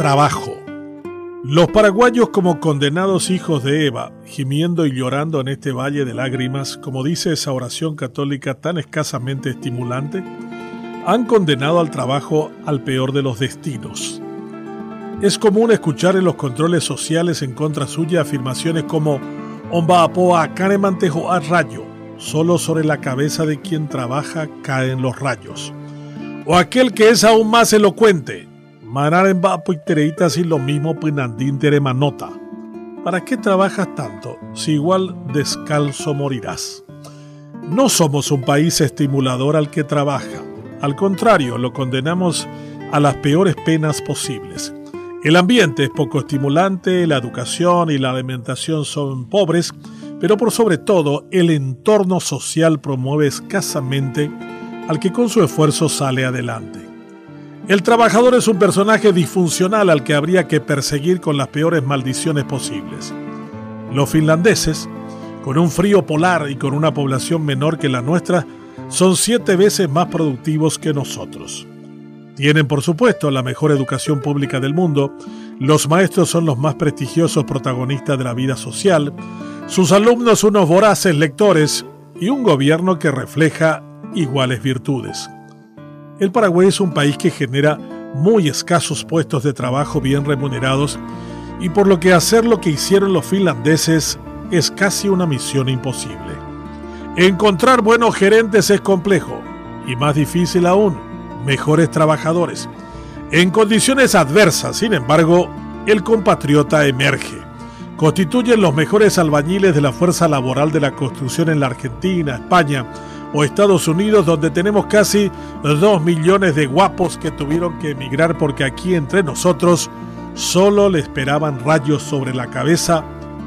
Trabajo. Los paraguayos como condenados hijos de Eva, gimiendo y llorando en este valle de lágrimas, como dice esa oración católica tan escasamente estimulante, han condenado al trabajo al peor de los destinos. Es común escuchar en los controles sociales en contra suya afirmaciones como Omba apoa canemantejo a rayo, solo sobre la cabeza de quien trabaja caen los rayos. O aquel que es aún más elocuente, Manaren vapo y y lo mismo pinandín. ¿Para qué trabajas tanto si igual descalzo morirás? No somos un país estimulador al que trabaja. Al contrario, lo condenamos a las peores penas posibles. El ambiente es poco estimulante, la educación y la alimentación son pobres, pero por sobre todo el entorno social promueve escasamente al que con su esfuerzo sale adelante. El trabajador es un personaje disfuncional al que habría que perseguir con las peores maldiciones posibles. Los finlandeses, con un frío polar y con una población menor que la nuestra, son siete veces más productivos que nosotros. Tienen, por supuesto, la mejor educación pública del mundo, los maestros son los más prestigiosos protagonistas de la vida social, sus alumnos unos voraces lectores y un gobierno que refleja iguales virtudes. El Paraguay es un país que genera muy escasos puestos de trabajo bien remunerados y por lo que hacer lo que hicieron los finlandeses es casi una misión imposible. Encontrar buenos gerentes es complejo y más difícil aún, mejores trabajadores. En condiciones adversas, sin embargo, el compatriota emerge. Constituyen los mejores albañiles de la fuerza laboral de la construcción en la Argentina, España, o Estados Unidos, donde tenemos casi dos millones de guapos que tuvieron que emigrar porque aquí entre nosotros solo le esperaban rayos sobre la cabeza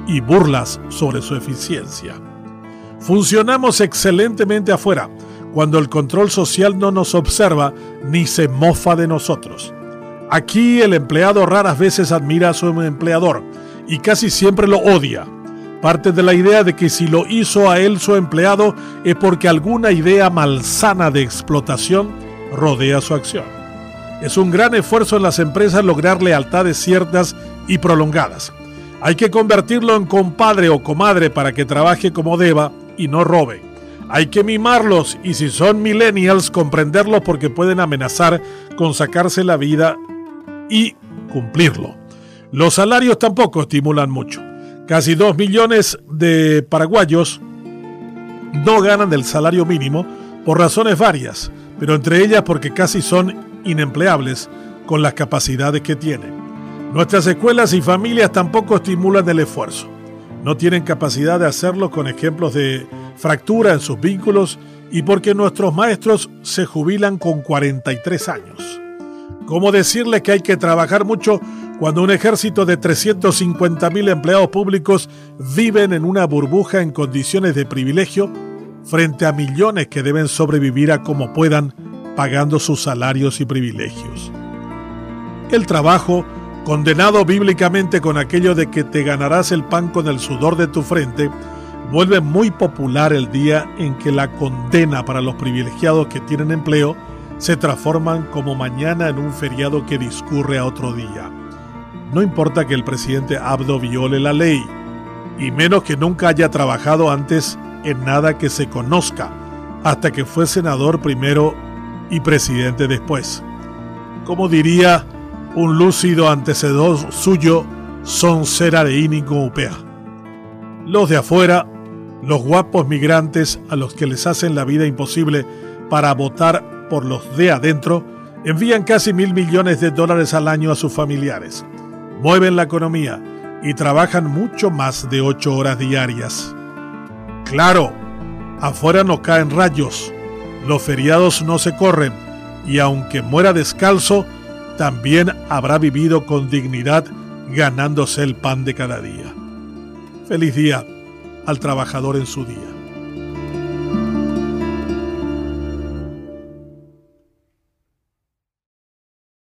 y burlas sobre su eficiencia. Funcionamos excelentemente afuera, cuando el control social no nos observa ni se mofa de nosotros. Aquí el empleado raras veces admira a su empleador y casi siempre lo odia parte de la idea de que si lo hizo a él su empleado es porque alguna idea malsana de explotación rodea su acción. Es un gran esfuerzo en las empresas lograr lealtades ciertas y prolongadas. Hay que convertirlo en compadre o comadre para que trabaje como deba y no robe. Hay que mimarlos y si son millennials comprenderlos porque pueden amenazar con sacarse la vida y cumplirlo. Los salarios tampoco estimulan mucho. Casi 2 millones de paraguayos no ganan del salario mínimo por razones varias, pero entre ellas porque casi son inempleables con las capacidades que tienen. Nuestras escuelas y familias tampoco estimulan el esfuerzo. No tienen capacidad de hacerlo con ejemplos de fractura en sus vínculos y porque nuestros maestros se jubilan con 43 años. ¿Cómo decirles que hay que trabajar mucho cuando un ejército de 350.000 empleados públicos viven en una burbuja en condiciones de privilegio frente a millones que deben sobrevivir a como puedan pagando sus salarios y privilegios? El trabajo, condenado bíblicamente con aquello de que te ganarás el pan con el sudor de tu frente, vuelve muy popular el día en que la condena para los privilegiados que tienen empleo se transforman como mañana en un feriado que discurre a otro día. No importa que el presidente Abdo viole la ley, y menos que nunca haya trabajado antes en nada que se conozca, hasta que fue senador primero y presidente después. Como diría un lúcido antecedor suyo, son de ínico upea. Los de afuera, los guapos migrantes a los que les hacen la vida imposible para votar por los de adentro, envían casi mil millones de dólares al año a sus familiares, mueven la economía y trabajan mucho más de ocho horas diarias. Claro, afuera no caen rayos, los feriados no se corren y aunque muera descalzo, también habrá vivido con dignidad ganándose el pan de cada día. Feliz día al trabajador en su día.